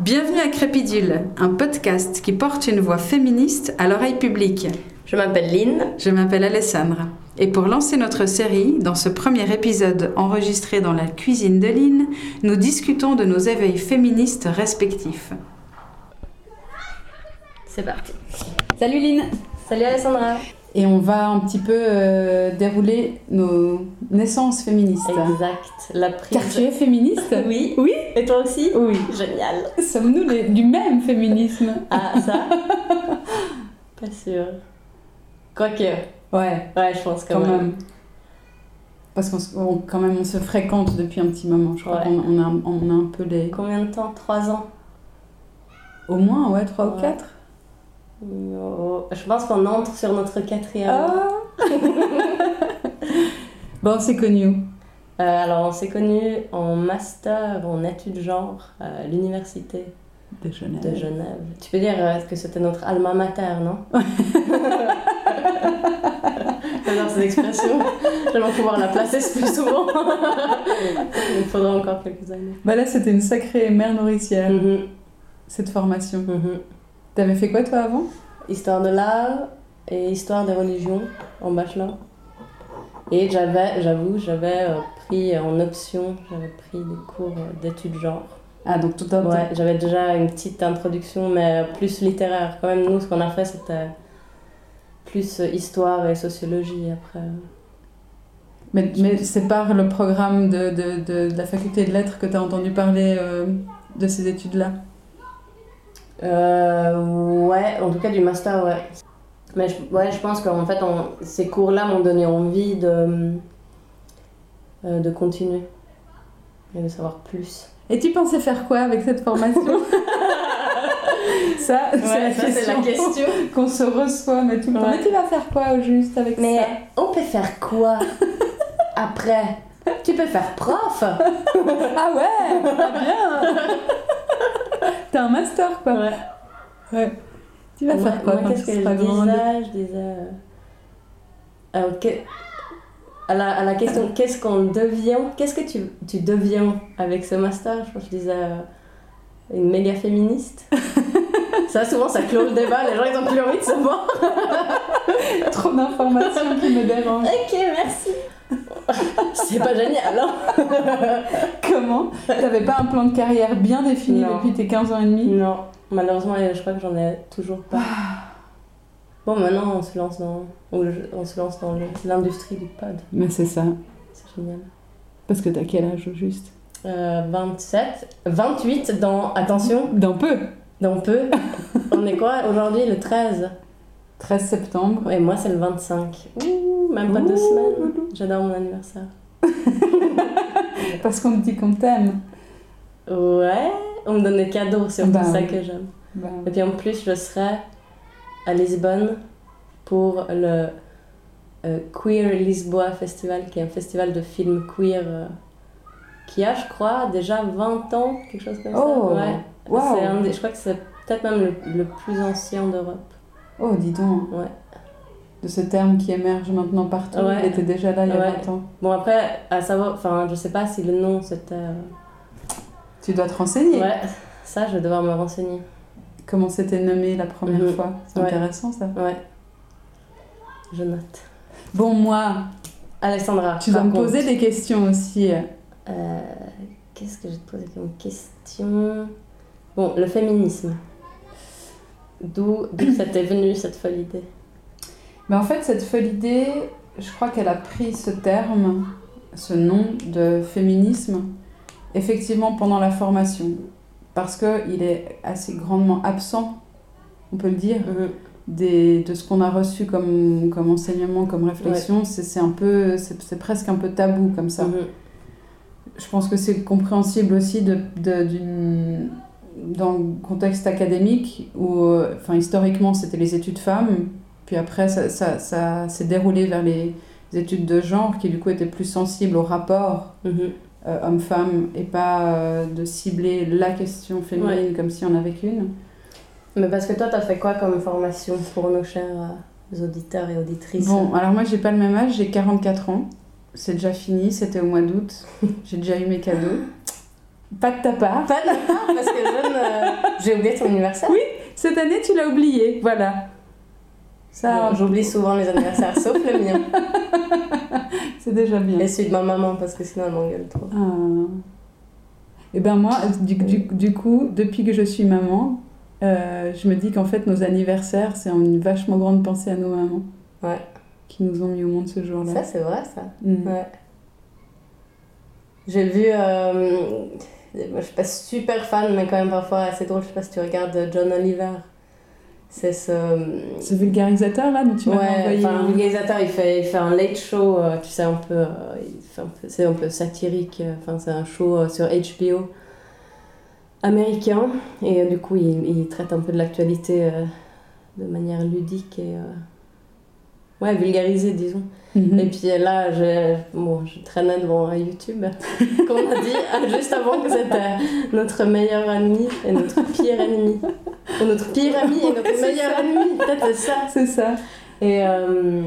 Bienvenue à Crépidule, un podcast qui porte une voix féministe à l'oreille publique. Je m'appelle Lynn. Je m'appelle Alessandra. Et pour lancer notre série, dans ce premier épisode enregistré dans la cuisine de Lynn, nous discutons de nos éveils féministes respectifs. C'est parti. Salut Lynn Salut Alessandra Et on va un petit peu euh, dérouler nos naissances féministes. Exact. La prise... Car tu es féministe Oui. Oui Et toi aussi Oui. Génial. Sommes-nous les- du même féminisme Ah, ça Pas sûr. Quoique. Ouais, Ouais, je pense quand, quand même. même. Parce qu'on quand même on se fréquente depuis un petit moment. Je crois Ouais. qu'on on a, on a un peu les... Combien de temps? Trois ans? Au moins, ouais, trois ou quatre. Je pense qu'on entre sur notre quatrième. Ah Bon, c'est connu. Euh, alors, on s'est connus en master en études genre à l'université De Genève. de Genève. Tu peux dire euh, que c'était notre alma mater, non? J'adore cette expression. J'aimerais pouvoir la placer plus souvent. Il faudra encore quelques années. Bah là, c'était une sacrée mère nourricière, Mhm, cette formation. mhm. T'avais fait quoi, toi, avant? Histoire de l'art et histoire des religions en bachelor. Et j'avais, j'avoue, j'avais euh, pris en option, j'avais pris des cours euh, d'études genre. Ah, donc tout un Ouais, j'avais déjà une petite introduction, mais plus littéraire. Quand même, nous, ce qu'on a fait, c'était plus euh, histoire et sociologie après. Mais, mais c'est par le programme de, de, de, de la faculté de lettres que t'as entendu parler euh, de ces études-là? Euh, ouais, en tout cas du master, ouais. Mais je, ouais, je pense qu'en fait, on- ces cours-là m'ont donné envie de, euh, de continuer et de savoir plus. Et tu pensais faire quoi avec cette formation? Ça, c'est la, question qu'on se reçoit mais tout le temps. Mais tu vas faire quoi au juste avec Mais ça? on peut faire quoi après? Tu peux faire prof. Ah ouais bien T'as un master, quoi. Ouais. Ouais. Tu vas Moi- faire quoi moi, quand qu'est-ce tu seras grande disais. euh, alors, que- à, la, à la question qu'est-ce qu'on devient Qu'est-ce que tu, tu deviens avec ce master? Je pense que je disais euh, une méga féministe. ça, souvent, ça clôt le débat. Les gens, ils ont plus envie de savoir. Trop d'informations qui me dérangent. Ok, merci. C'est pas génial, hein Comment? T'avais pas un plan de carrière bien défini Non. depuis tes 15 ans et demi? Non, malheureusement, je crois que j'en ai toujours pas. Bon, maintenant, on se lance dans, on, se lance dans l'industrie du pod. Mais c'est ça. C'est génial. Parce que t'as quel âge au juste? Euh, 27, 28 dans, attention, D'un peu dans peu. On est quoi aujourd'hui Le 13. 13 septembre. Et moi, c'est le 25. Ouh, même pas deux semaines. J'adore mon anniversaire. Parce qu'on te dit qu'on t'aime. Ouais, on me donne des cadeaux, c'est Bah ça oui. que j'aime. Bah, Et puis en plus, je serai à Lisbonne pour le euh, Queer Lisboa Festival, qui est un festival de films queer euh, qui a, je crois, déjà 20 ans, quelque chose comme Oh, ça. Ouais. waouh. C'est un des- je crois que c'est peut-être même le, le plus ancien d'Europe. Oh, dis donc. Ouais. De ce terme qui émerge maintenant partout. Ouais. Il était déjà là il y a Ouais. 20 ans. Bon, après, à savoir, enfin, je sais pas si le nom c'était. euh, Tu dois te renseigner. Ouais, ça, je vais devoir me renseigner. Comment c'était nommé la première Mhm. fois? C'est Ouais. intéressant ça. Ouais. Je note. Bon, moi, Alexandra, tu dois me contre, poser des questions aussi. Euh, Qu'est-ce que je vais te poser comme question? Bon, le féminisme. D'où ça t'est venu cette folle idée? Mais en fait, cette folle idée, je crois qu'elle a pris ce terme, ce nom de féminisme, effectivement pendant la formation. Parce qu'il est assez grandement absent, on peut le dire, des, de ce qu'on a reçu comme, comme enseignement, comme réflexion. C'est c'est un peu, c'est presque un peu tabou comme ça. Mhm. Je pense que c'est compréhensible aussi de, de- d'une- dans le contexte académique où, euh, enfin, historiquement, c'était les études femmes, puis après, ça, ça, ça s'est déroulé vers les études de genre qui, du coup, étaient plus sensibles au rapport Mhm. euh, homme-femme et pas euh, de cibler la question féminine comme si on avait qu'une. Mais parce que toi, t'as fait quoi comme formation pour nos chers euh, auditeurs et auditrices? Bon, alors moi, j'ai pas le même âge, j'ai 44 ans. C'est déjà fini, c'était au mois d'août. J'ai déjà eu mes cadeaux. Pas de ta part. Pas de part, parce que je J'ai oublié ton anniversaire Oui, cette année tu l'as oublié, voilà. Ça, j'oublie souvent les anniversaires, sauf le mien. C'est déjà bien. Et celui de ma maman, parce que sinon elle m'engueule trop. Ah. Et ben moi, du, du, du, coup, depuis que je suis maman, euh, je me dis qu'en fait nos anniversaires, c'est une vachement grande pensée à nos mamans. Ouais. Qui nous ont mis au monde ce jour-là. Ça, c'est vrai, ça. Mm. Ouais. J'ai vu. Euh, moi, je suis pas super fan, mais quand même parfois assez drôle. Je sais pas si tu regardes John Oliver. C'est ce. Ce vulgarisateur là dont tu m'as Ouais, envoyé. enfin, un vulgarisateur, il fait, il fait un late show, euh, tu sais, un peu. euh, un peu- c'est un peu satirique. euh, Enfin, c'est un show euh, sur HBO américain. Et euh, du coup, il, il traite un peu de l'actualité euh, de manière ludique et. Euh, ouais, vulgarisée, disons. Mhm. Et puis là, je, bon, je traînais devant YouTube, comme on a dit, ah, juste avant que c'était notre meilleur ami et notre pire ennemi. Ou notre pire ami et notre meilleur ça. ennemi, peut-être c'est ça. C'est ça. Et, euh,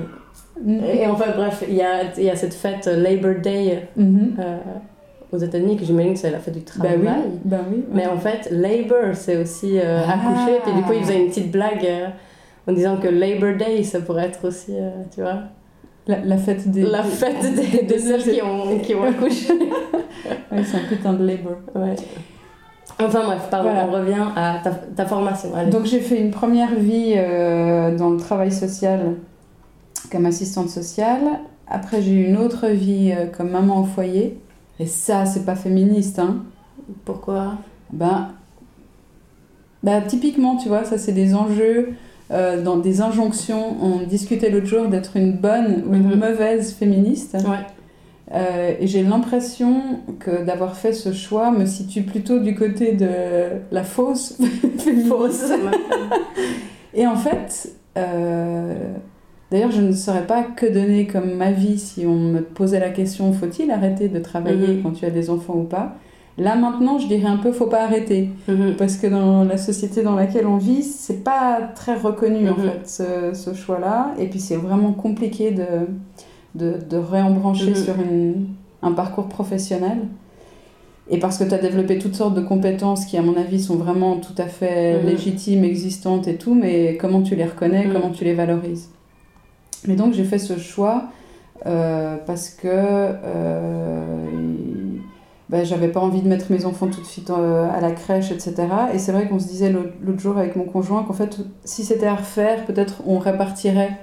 Mhm. et enfin bref, il y a, y a cette fête euh, Labor Day Mhm. euh, aux États-Unis que j'imagine que c'est la fête du Bah travail. oui. Bah oui. Mais en fait, labor, c'est aussi euh, Ah. accoucher. Puis du coup, il faisait une petite blague euh, en disant que Labor Day, ça pourrait être aussi, euh, tu vois, La, la fête des. la fête des, de celles qui ont, qui ont accouché. Ouais, c'est un putain de labor. Ouais. Enfin bref, pardon, Voilà. on revient à ta, ta formation. Allez. Donc j'ai fait une première vie euh, dans le travail social comme assistante sociale. Après j'ai eu une autre vie euh, comme maman au foyer. Et ça, c'est pas féministe, hein. Pourquoi? Ben, ben, typiquement, tu vois, ça c'est des enjeux, euh, dans des injonctions. On discutait l'autre jour d'être une bonne ou une Mhm. mauvaise féministe. Ouais. Euh, et j'ai l'impression que d'avoir fait ce choix me situe plutôt du côté de la fausse féministe. Et en fait, euh, d'ailleurs, je ne saurais pas que donner comme avis si on me posait la question faut-il arrêter de travailler Mhm. quand tu as des enfants ou pas? Là maintenant, je dirais un peu faut pas arrêter Mhm. parce que dans la société dans laquelle on vit, c'est pas très reconnu en Mhm. fait ce, ce choix-là. Et puis c'est vraiment compliqué de, de, de réembrancher Mhm. sur une, un parcours professionnel. Et parce que tu as développé toutes sortes de compétences qui, à mon avis, sont vraiment tout à fait légitimes, existantes et tout, mais comment tu les reconnais, comment tu les valorises. Mais donc j'ai fait ce choix euh, parce que euh, ben, j'avais pas envie de mettre mes enfants tout de suite euh, à la crèche, etc. Et c'est vrai qu'on se disait l'autre jour avec mon conjoint qu'en fait, si c'était à refaire, peut-être on répartirait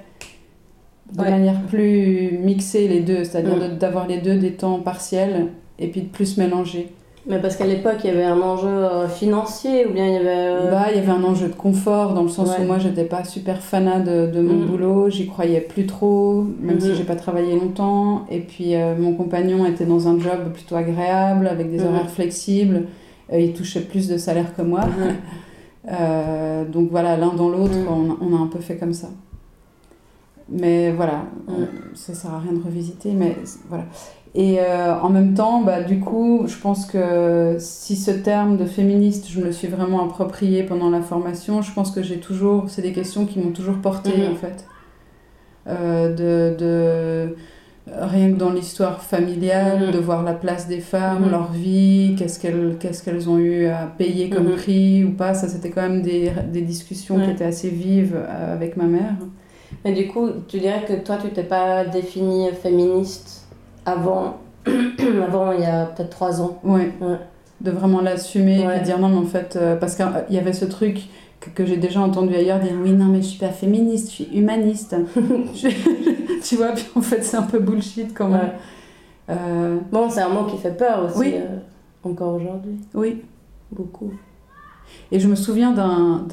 de Ouais. manière plus mixée les deux, c'est-à-dire de- d'avoir les deux des temps partiels et puis de plus mélanger. Mais parce qu'à l'époque, il y avait un enjeu euh, financier ou bien il y avait. euh, Bah, il y avait un enjeu de confort dans le sens Ouais. où moi j'étais pas super fanat de, de mon Mhm. boulot, j'y croyais plus trop, même si Mhm. j'ai pas travaillé longtemps. Et puis euh, mon compagnon était dans un job plutôt agréable avec des Mhm. horaires flexibles, Euh, il touchait plus de salaire que moi. Euh, donc voilà, l'un dans l'autre, on, on a un peu fait comme ça. Mais voilà, on- ça sert à rien de revisiter, mais voilà. Et euh, en même temps, bah, du coup, je pense que si ce terme de féministe, je me le suis vraiment approprié pendant la formation, je pense que j'ai toujours, c'est des questions qui m'ont toujours portée Mhm. en fait. Euh, de, de rien que dans l'histoire familiale, Mhm. de voir la place des femmes, Mhm. leur vie, qu'est-ce qu'elles qu'est-ce qu'elles ont eu à payer comme prix ou pas. Ça, c'était quand même des, des discussions qui étaient assez vives euh, avec ma mère. Mais du coup, tu dirais que toi, tu t'es pas définie féministe? Avant, avant il y a peut-être trois ans. Ouais. Ouais. De vraiment l'assumer Ouais. et dire non, mais en fait, euh, parce qu'il y avait ce truc que, que j'ai déjà entendu ailleurs dire oui, non, mais je suis pas féministe, je suis humaniste. Tu vois, puis en fait, c'est un peu bullshit quand même. Ouais. Euh, Bon, c'est un mot qui fait peur aussi, Oui. euh, encore aujourd'hui, oui. beaucoup. Et je me souviens d'un.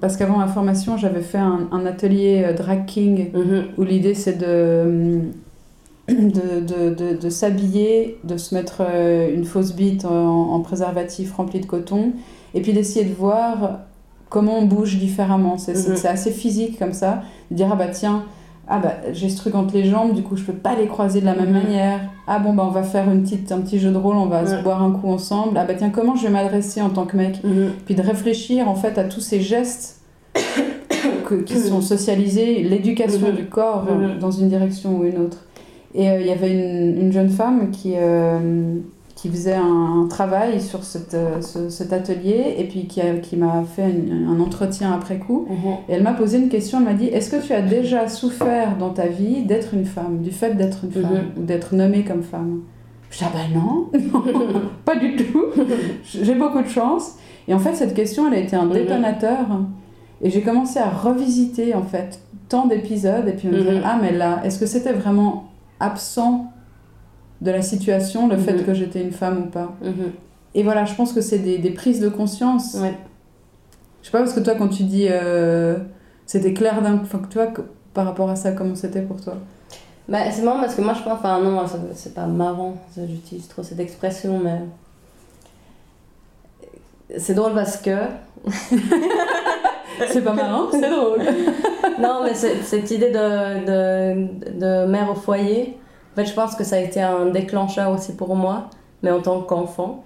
Parce qu'avant ma formation, j'avais fait un, un atelier euh, drag king Mhm. où l'idée c'est de, de, de, de, de s'habiller, de se mettre euh, une fausse bite en, en préservatif rempli de coton, et puis d'essayer de voir comment on bouge différemment. C'est c'est assez physique comme ça, de dire ah bah tiens, ah bah j'ai ce truc entre les jambes, du coup je peux pas les croiser de la même Mhm. manière. Ah bon bah on va faire une petite, un petit jeu de rôle, on va se boire un coup ensemble. Ah bah tiens comment je vais m'adresser en tant que mec? Mhm. puis de réfléchir en fait à tous ces gestes que- qui sont socialisés, l'éducation du corps dans une direction ou une autre. Et euh, il y avait une, une jeune femme qui, euh, qui faisait un, travail sur cette, euh, ce- cet atelier et puis qui, a- qui m'a fait un, un entretien après coup. Mhm. Et elle m'a posé une question, elle m'a dit, est-ce que tu as déjà souffert dans ta vie d'être une femme, du fait d'être une femme, Mhm. ou d'être nommée comme femme? Je dis, ah ben non, pas du tout, j'ai beaucoup de chance. Et en fait, cette question, elle a été un Mhm. détonateur. Et j'ai commencé à revisiter, en fait, tant d'épisodes, et puis me dire, ah mais là, est-ce que c'était vraiment absent de la situation, le fait Mhm. que j'étais une femme ou pas Mhm. Et voilà, je pense que c'est des, des prises de conscience. Ouais. Je sais pas, parce que toi, quand tu dis euh, c'était clair d'un. Enfin, que toi, que- par rapport à ça, comment c'était pour toi? Bah, c'est marrant parce que moi je pense, enfin non, c'est pas marrant, j'utilise trop cette expression, mais. C'est drôle parce que. C'est pas marrant, c'est drôle. non, mais cette idée de, de, de mère au foyer, en fait, je pense que ça a été un déclencheur aussi pour moi, mais en tant qu'enfant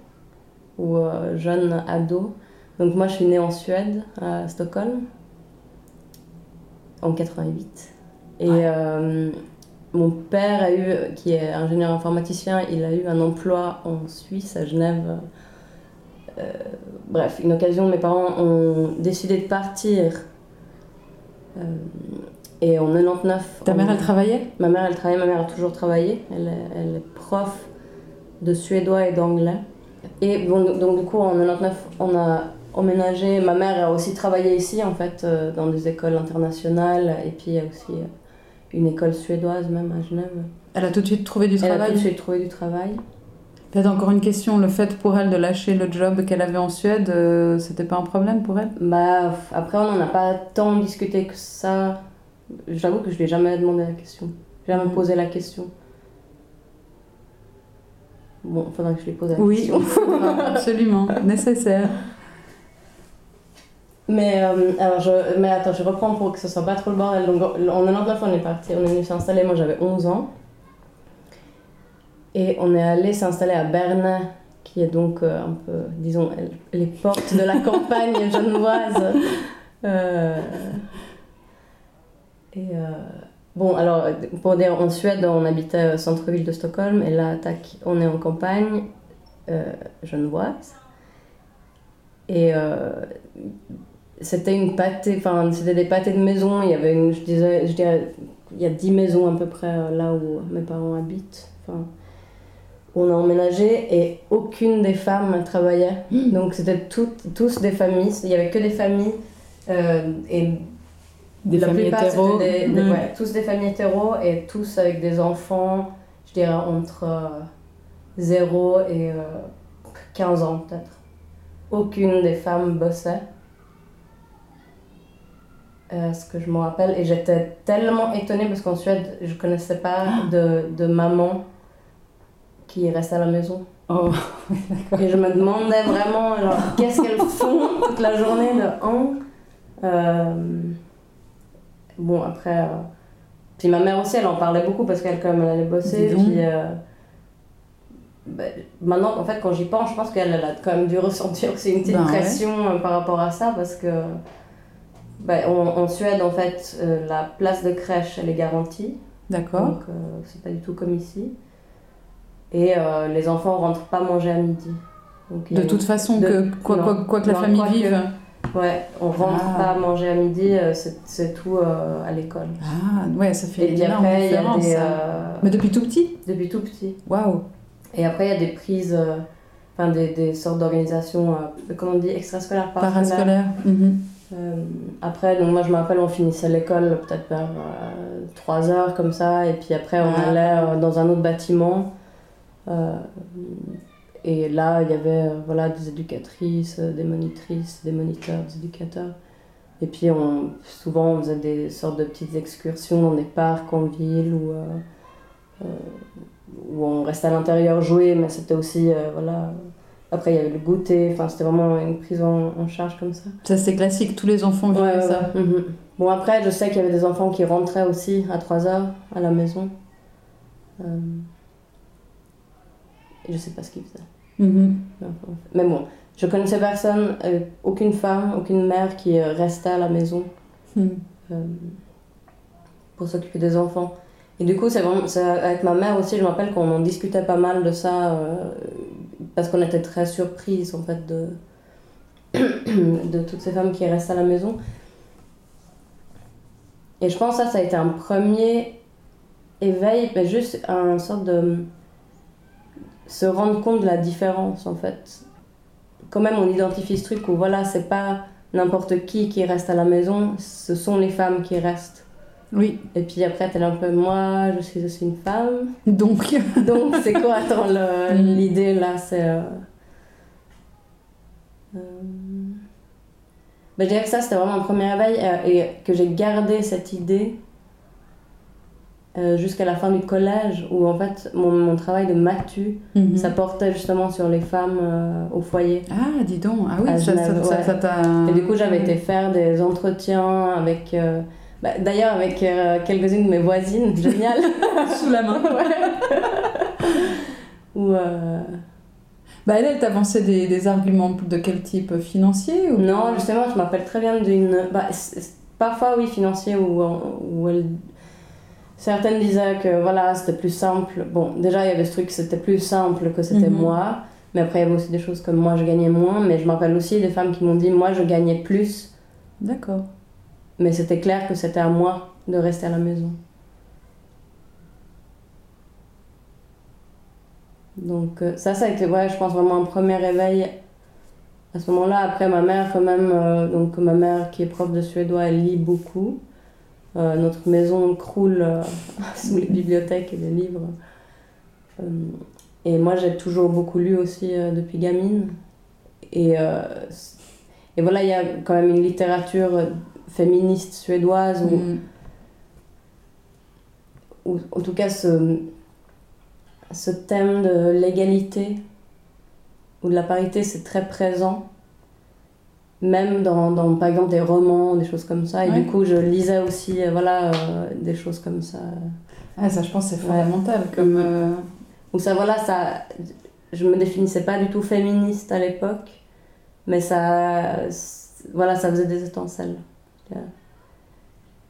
ou euh, jeune ado. Donc, moi, je suis née en Suède, à Stockholm, en 88. Et euh, mon père, a eu, qui est ingénieur informaticien, il a eu un emploi en Suisse, à Genève. Euh, bref, une occasion, mes parents ont décidé de partir. Euh, et en 99. Ta on- mère, elle travaillait? Ma mère, elle travaille, ma mère a toujours travaillé. Elle est, elle est prof de suédois et d'anglais. Et bon, donc du coup, en 99, on a emménagé. Ma mère a aussi travaillé ici, en fait, euh, dans des écoles internationales. Et puis, il y a aussi euh, une école suédoise, même à Genève. Elle a tout de suite trouvé du Elle a tout travail? de suite trouvé du travail. Peut-être encore une question, le fait pour elle de lâcher le job qu'elle avait en Suède, euh, c'était pas un problème pour elle? Bah, après, on n'en a pas tant discuté que ça. J'avoue que je lui ai jamais demandé la question. J'ai jamais Mhm. posé la question. Bon, il faudra que je lui pose la Oui, question. absolument, nécessaire. Mais, euh, alors je, mais attends, je reprends pour que ce soit pas trop le bordel. Donc, en 99, on est parti, on est venu s'installer. Moi, j'avais 11 ans. Et on est allé s'installer à Bernay, qui est donc euh, un peu, disons, les portes de la campagne genevoise. Euh, et euh, bon, alors, pour dire, en Suède, on habitait au centre-ville de Stockholm. Et là, tac, on est en campagne genevoise. Et c'était une pâtée, enfin, c'était des pâtés de maison. Il y avait une, je disais, je dirais, il y a 10 maisons à peu près là où mes parents habitent. Enfin, on a emménagé et aucune des femmes travaillait. Donc c'était toutes- tous des familles. Il y avait que des familles. euh, et Des la familles plupart, hétéros. c'était des- des- Mm. ouais, tous des familles hétéros et tous avec des enfants, je dirais entre euh, 0 et euh, 15 ans peut-être. Aucune des femmes bossait. Euh, ce que je me rappelle. Et j'étais tellement étonnée parce qu'en Suède, je connaissais pas de, de maman qui reste à la maison. Oh, Et je me demandais vraiment, alors, qu'est-ce qu'elles font toute la journée de an Euh, Bon, après. euh, Puis ma mère aussi, elle en parlait beaucoup parce qu'elle, quand même, elle allait bosser. Puis. euh, ben, maintenant, en fait, quand j'y pense, je pense qu'elle elle a quand même dû ressentir aussi une petite Ben pression euh, par rapport à ça parce que. ben, en, en Suède, en fait, la place de crèche, elle est garantie. d'accord. Donc, c'est pas du tout comme ici. Et euh, les enfants rentrent pas manger à midi. Donc, De toute façon, de- que, quoi, non. quoi, quoi que la Non, famille quoi que- vive. Ouais, on rentre Ah. pas manger à midi, euh, c'est tout euh, à l'école. Ah, ouais, ça fait Et après, il y a des. euh, Mais depuis tout petit? depuis tout petit. Waouh Et après, il y a des prises, euh, enfin des, des sortes d'organisations, euh, comment on dit, extrascolaires, parascolaires. Parascolaire. Mhm. Euh, après, donc moi je me rappelle, on finissait l'école peut-être vers 3 heures comme ça, et puis après on Ah. allait euh, dans un autre bâtiment. Euh, et là, il y avait euh, voilà, des éducatrices, euh, des monitrices, des moniteurs, des éducateurs. Et puis on, souvent on faisait des sortes de petites excursions dans des parcs en ville où, euh, euh, où on restait à l'intérieur jouer, mais c'était aussi. euh, voilà, après, il y avait le goûter, enfin, c'était vraiment une prise en, en charge comme ça. Ça, c'est classique, tous les enfants vivent Ouais, ça. ouais. Mhm. Bon, après, je sais qu'il y avait des enfants qui rentraient aussi à 3h à la maison. Je sais pas ce qu'ils faisaient. Mhm. Mais bon, je connaissais personne, euh, aucune femme, aucune mère qui euh, restait à la maison Mhm. euh, pour s'occuper des enfants. Et du coup, c'est avec ma mère aussi, je me rappelle qu'on en discutait pas mal de ça. parce qu'on était très surprises en fait de, de toutes ces femmes qui restent à la maison. Et je pense que ça, ça a été un premier éveil, mais juste un sorte de se rendre compte de la différence en fait. Quand même, on identifie ce truc où voilà, c'est pas n'importe qui qui reste à la maison, ce sont les femmes qui restent. Oui. Et puis après, t'es un peu moi, je suis aussi une femme. Donc. Donc, c'est quoi, attends, l'idée là, c'est. Euh... Euh... Ben, je dirais que ça, c'était vraiment un premier réveil euh, et que j'ai gardé cette idée euh, jusqu'à la fin du collège, où en fait, mon, mon travail de matu, Mhm. ça portait justement sur les femmes euh, au foyer. Ah, dis donc. Ah oui, ça Genève, ça- ouais. ça t'a. Et du coup, j'avais été faire des entretiens avec. euh, bah, D'ailleurs, avec quelques-unes de mes voisines, génial. sous la main. Ou. Bah, elle, elle t'avançait des, des arguments de quel type Financier ou... Non, justement, je m'appelle très bien d'une. Bah, parfois, oui, financier, où, où elle. Certaines disaient que voilà, c'était plus simple. Bon, déjà, il y avait ce truc que c'était plus simple que c'était Mhm. moi. Mais après, il y avait aussi des choses comme moi, je gagnais moins. Mais je me rappelle aussi des femmes qui m'ont dit, moi, je gagnais plus. D'accord. Mais c'était clair que c'était à moi de rester à la maison. Donc euh, ça, ça a été, ouais, je pense vraiment un premier réveil à ce moment-là. Après, ma mère, quand même, euh, donc ma mère qui est prof de suédois, elle lit beaucoup. Euh, notre maison croule euh, sous les bibliothèques et les livres. Euh, et moi, j'ai toujours beaucoup lu aussi depuis gamine. Et, et voilà, il y a quand même une littérature féministe suédoise où, Mm. ou en tout cas ce, ce thème de l'égalité ou de la parité c'est très présent même dans, dans, par exemple des romans des choses comme ça et Ouais. du coup je lisais aussi euh, voilà euh, des choses comme ça Ah, ça, je pense, c'est Ouais. fondamental. Comme. euh, ou ça voilà ça je me définissais pas du tout féministe à l'époque mais ça voilà ça faisait des étincelles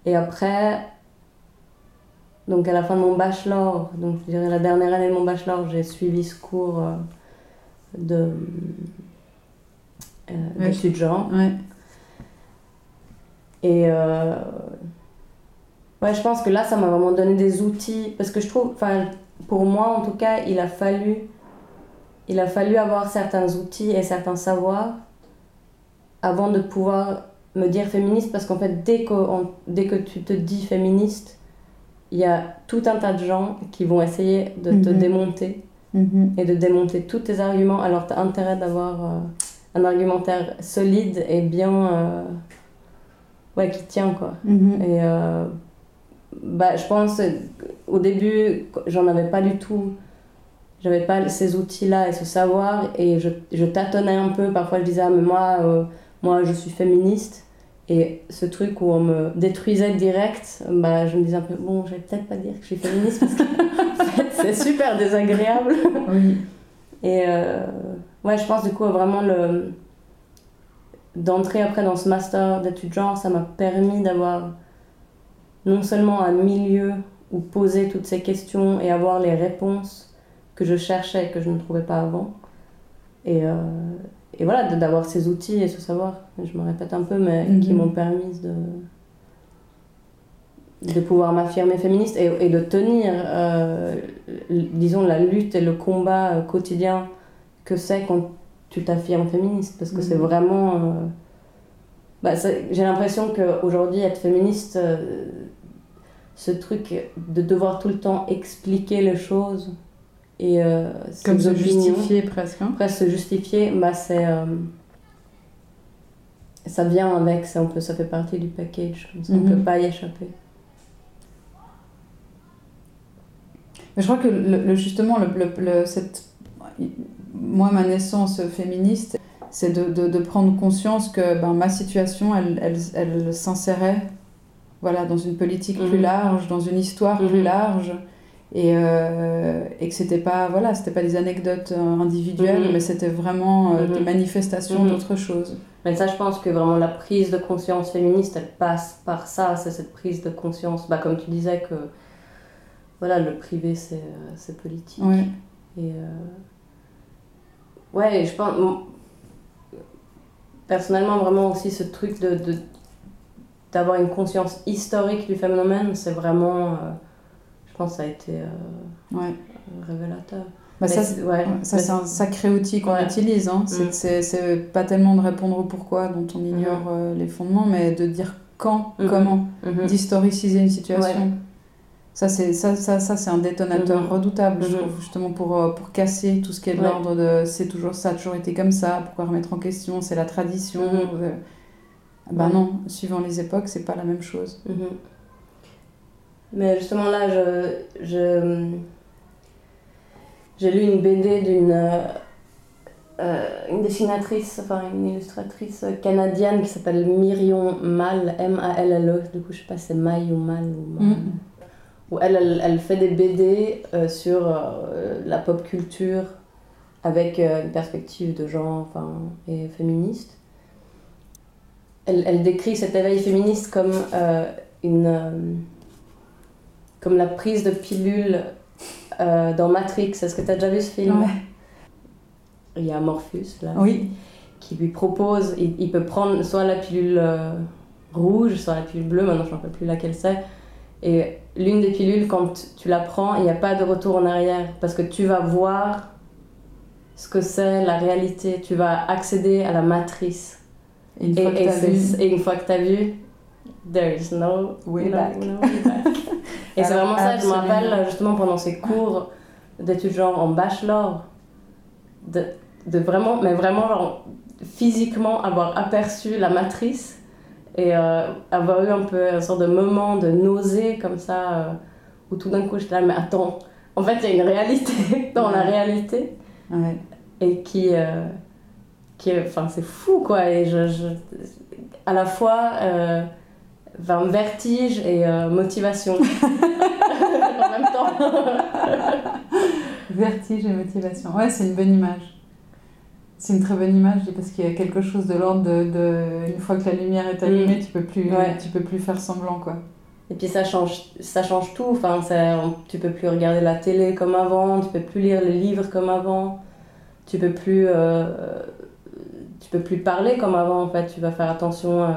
et après donc à la fin de mon bachelor donc je dirais la dernière année de mon bachelor j'ai suivi ce cours de Ouais. d'études genre Ouais. et euh, ouais, je pense que là, ça m'a vraiment donné des outils. Parce que je trouve, enfin, pour moi en tout cas, il a fallu, il a fallu avoir certains outils et certains savoirs avant de pouvoir me dire féministe. Parce qu'en fait, dès que, on- dès que tu te dis féministe, il y a tout un tas de gens qui vont essayer de te Mhm. démonter Mhm. et de démonter tous tes arguments. Alors, tu as intérêt d'avoir euh, un argumentaire solide et bien. euh, ouais, qui tient quoi. Mhm. Et euh, bah, je pense au début, j'en avais pas du tout. J'avais pas ces outils-là et ce savoir. Et je, je tâtonnais un peu. Parfois, je disais, ah, mais moi, euh, moi, je suis féministe. Et ce truc où on me détruisait direct, bah, je me disais un peu, bon, je vais peut-être pas dire que je suis féministe parce que en fait, c'est super désagréable. Oui. Et euh, ouais, je pense du coup vraiment le d'entrer après dans ce master d'études genre, ça m'a permis d'avoir non seulement un milieu où poser toutes ces questions et avoir les réponses que je cherchais et que je ne trouvais pas avant. Et, euh, et voilà, d'avoir ces outils et ce savoir, je me répète un peu, mais qui Mhm. m'ont permis de, de pouvoir m'affirmer féministe et, et de tenir, euh, disons, la lutte et le combat euh, quotidien que c'est quand tu t'affirmes féministe. Parce que Mhm. c'est vraiment. euh, bah, J'ai l'impression qu'aujourd'hui, être féministe, euh, ce truc de devoir tout le temps expliquer les choses et euh, Comme se justifier presque. hein. après, se justifier, bah, c'est. ça vient avec, ça, on peut, ça fait partie du package, comme ça, on Mhm. peut pas y échapper. Mais je crois que le, le- justement, le, le- le- cette, moi, ma naissance féministe, c'est de, de, de prendre conscience que ben, ma situation, elle, elle, elle s'insérait voilà, dans une politique plus Mhm. large, dans une histoire plus Mhm. large. Et, euh, et que c'était pas voilà c'était pas des anecdotes euh, individuelles Mhm. mais c'était vraiment euh, des manifestations d'autre chose Mais ça, je pense que vraiment la prise de conscience féministe, elle passe par ça, c'est cette prise de conscience. Bah, comme tu disais que voilà, le privé, c'est c'est politique. ouais Et, euh, ouais, je pense. Personnellement, vraiment aussi ce truc de. de d'avoir une conscience historique du phénomène, c'est vraiment. Euh, je pense que ça a été euh, Ouais. révélateur. Bah, ça, c'est- ouais, un sacré outil qu'on utilise. Hein. C'est- Mm. C'est pas tellement de répondre au pourquoi dont on ignore euh, les fondements, mais de dire quand, Mhm. comment, Mhm. d'historiciser une situation. Ça, c'est ça, ça, ça, c'est un détonateur Mhm. redoutable, je Mhm. trouve, justement pour, euh, pour casser tout ce qui est de Ouais. l'ordre de c'est toujours ça, a toujours été comme ça, pourquoi remettre en question, c'est la tradition. Euh, Bah Ouais. non, suivant les époques, c'est pas la même chose. Mhm. Mais justement là, je, je, j'ai lu une BD d'une euh, une dessinatrice, enfin une illustratrice canadienne qui s'appelle Miriam Mal, M-A-L-L-E. Du coup, je sais pas si c'est Maille ou Mal ou Mal. Où elle, elle, elle fait des BD euh, sur euh, la pop culture avec euh, une perspective de genre enfin, et féministe. Elle, elle décrit cet éveil féministe comme une comme la prise de pilule dans Matrix. Est-ce que tu as déjà vu ce film? Ouais. Il y a Morpheus là Oui, qui lui propose, il, il peut prendre soit la pilule rouge, soit la pilule bleue, maintenant je ne rappelle plus laquelle c'est. Et l'une des pilules, quand tu la prends, il n'y a pas de retour en arrière parce que tu vas voir ce que c'est la réalité, tu vas accéder à la matrice. et une Et, fois que t'as c'est- vu, et une fois que tu as vu, there is no Way no- back. no way back. et c'est vraiment ça, je me rappelle justement pendant ces cours d'études genre en bachelor, de, de vraiment, mais vraiment genre, physiquement avoir aperçu la matrice et euh, avoir eu un peu un sorte de moment de nausée comme ça, euh, où tout d'un coup j'étais là, mais attends, en fait il y a une réalité dans la réalité ouais. et qui, euh, qui enfin c'est fou quoi et je, je- à la fois enfin, vertige et euh, motivation en même temps Vertige et motivation. Ouais, c'est une bonne image. C'est une très bonne image parce qu'il y a quelque chose de l'ordre de, de- Une fois que la lumière est allumée, Mm. tu peux plus Ouais. tu peux plus faire semblant, quoi. et puis ça change ça change tout enfin on- tu peux plus regarder la télé comme avant tu peux plus lire les livres comme avant tu peux plus euh, tu peux plus parler comme avant en fait tu vas faire attention euh,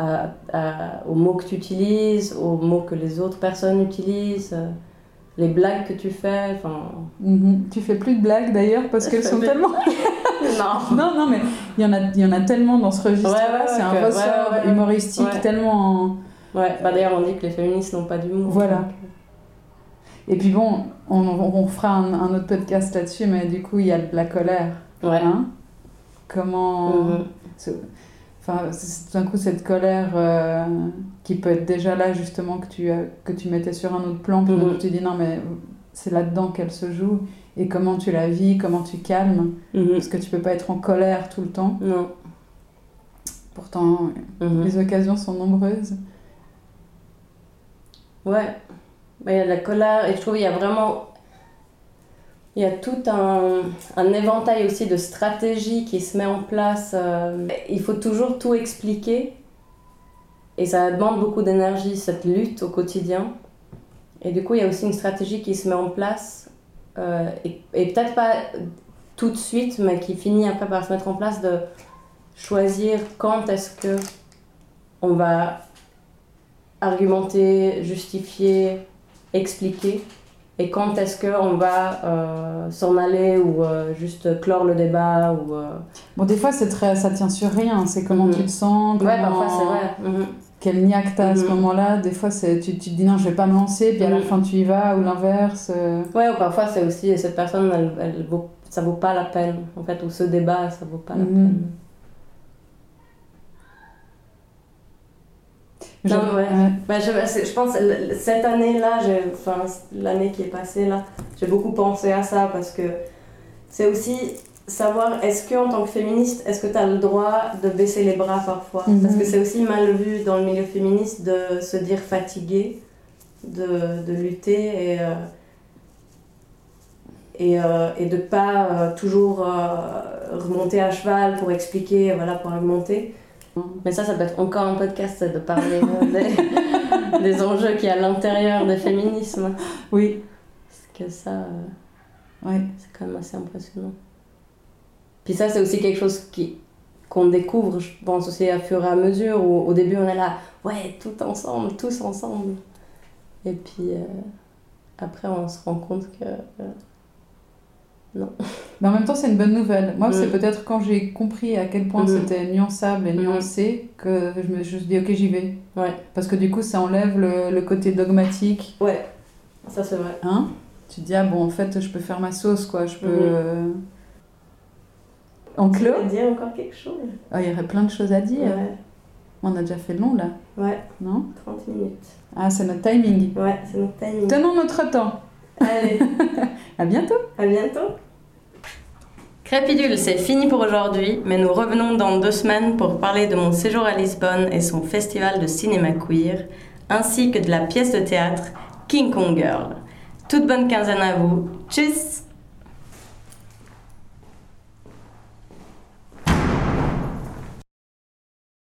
à- à- aux mots que tu utilises aux mots que les autres personnes utilisent euh, les blagues que tu fais enfin Mhm. Tu fais plus de blagues d'ailleurs parce qu'elles sont tellement. non Non, non, mais il y, en a, il y en a tellement dans ce registre-là. Ouais, ouais, ouais, c'est un ressort ouais, humoristique tellement. en- ouais bah d'ailleurs on dit que les féministes n'ont pas d'humour Voilà. donc, Et puis bon, on, on, on fera un, un autre podcast là-dessus, mais du coup, il y a de la colère. euh, ouais Hein Comment. Mhm. Enfin, c'est tout d'un coup, cette colère euh, qui peut être déjà là, justement, que tu, euh, que tu mettais sur un autre plan, puis Mhm. donc tu dis non, mais c'est là-dedans qu'elle se joue, et comment tu la vis, comment tu calmes, Mhm. parce que tu peux pas être en colère tout le temps. non Pourtant, Mhm. les occasions sont nombreuses. Ouais, il y a de la colère et je trouve qu'il y a vraiment. Il y a tout un, éventail aussi de stratégies qui se met en place. euh, il faut toujours tout expliquer et ça demande beaucoup d'énergie, cette lutte au quotidien. Et du coup, il y a aussi une stratégie qui se met en place euh, et, et peut-être pas tout de suite, mais qui finit après par se mettre en place de choisir quand est-ce que on va argumenter, justifier, expliquer et quand est-ce qu'on va euh, s'en aller ou euh, juste clore le débat ou euh, Bon, des fois, c'est très, ça tient sur rien. C'est comment Mhm. tu te sens, ouais parfois c'est vrai Mhm. quel niaque t'as à ce Mhm. moment-là. Des fois, c'est, tu, tu te dis non, je vais pas me lancer, puis à la Mhm. fin, tu y vas, ou l'inverse. ouais ou parfois c'est aussi cette personne elle, elle vaut, ça vaut pas la peine en fait ou ce débat ça vaut pas la peine Non, ouais. Bah, je, c'est- je pense cette année-là, enfin l'année qui est passée là, j'ai beaucoup pensé à ça parce que c'est aussi savoir est-ce que en tant que féministe, est-ce que tu as le droit de baisser les bras parfois? Mhm. Parce que c'est aussi mal vu dans le milieu féministe de se dire fatigué de, de lutter et euh, et, euh, et de pas euh, toujours remonter à cheval pour expliquer, voilà, pour argumenter. Mais ça, ça peut être encore un podcast de parler des, des enjeux qu'il y a à l'intérieur des féminismes. Oui, Parce que ça, euh, ouais. c'est quand même assez impressionnant. Puis ça, c'est aussi quelque chose qui qu'on découvre, je pense aussi à fur et à mesure, où au début on est là, ouais, tout ensemble, tous ensemble. Et puis euh, après on se rend compte que euh, non. Mais en même temps, c'est une bonne nouvelle. Moi, c'est Mm. peut-être quand j'ai compris à quel point Mm. c'était nuançable et Mm. nuancé que je me je me suis dit, ok, j'y vais. Ouais. Parce que du coup, ça enlève le, le côté dogmatique. Ouais, ça c'est vrai. Hein? Tu te dis, ah bon, en fait, je peux faire ma sauce, quoi. Je peux. Euh, En Tu clos veux dire encore quelque chose? Ah, Il y aurait plein de choses à dire. Ouais, On a déjà fait long, là, ouais, non? 30 minutes. Ah, c'est notre timing. Ouais, c'est notre timing. Tenons notre temps. Allez, À bientôt. à bientôt. Crépidule, c'est fini pour aujourd'hui, mais nous revenons dans deux semaines pour parler de mon séjour à Lisbonne et son festival de cinéma queer, ainsi que de la pièce de théâtre King Kong Girl. Toute bonne quinzaine à vous. Tchuss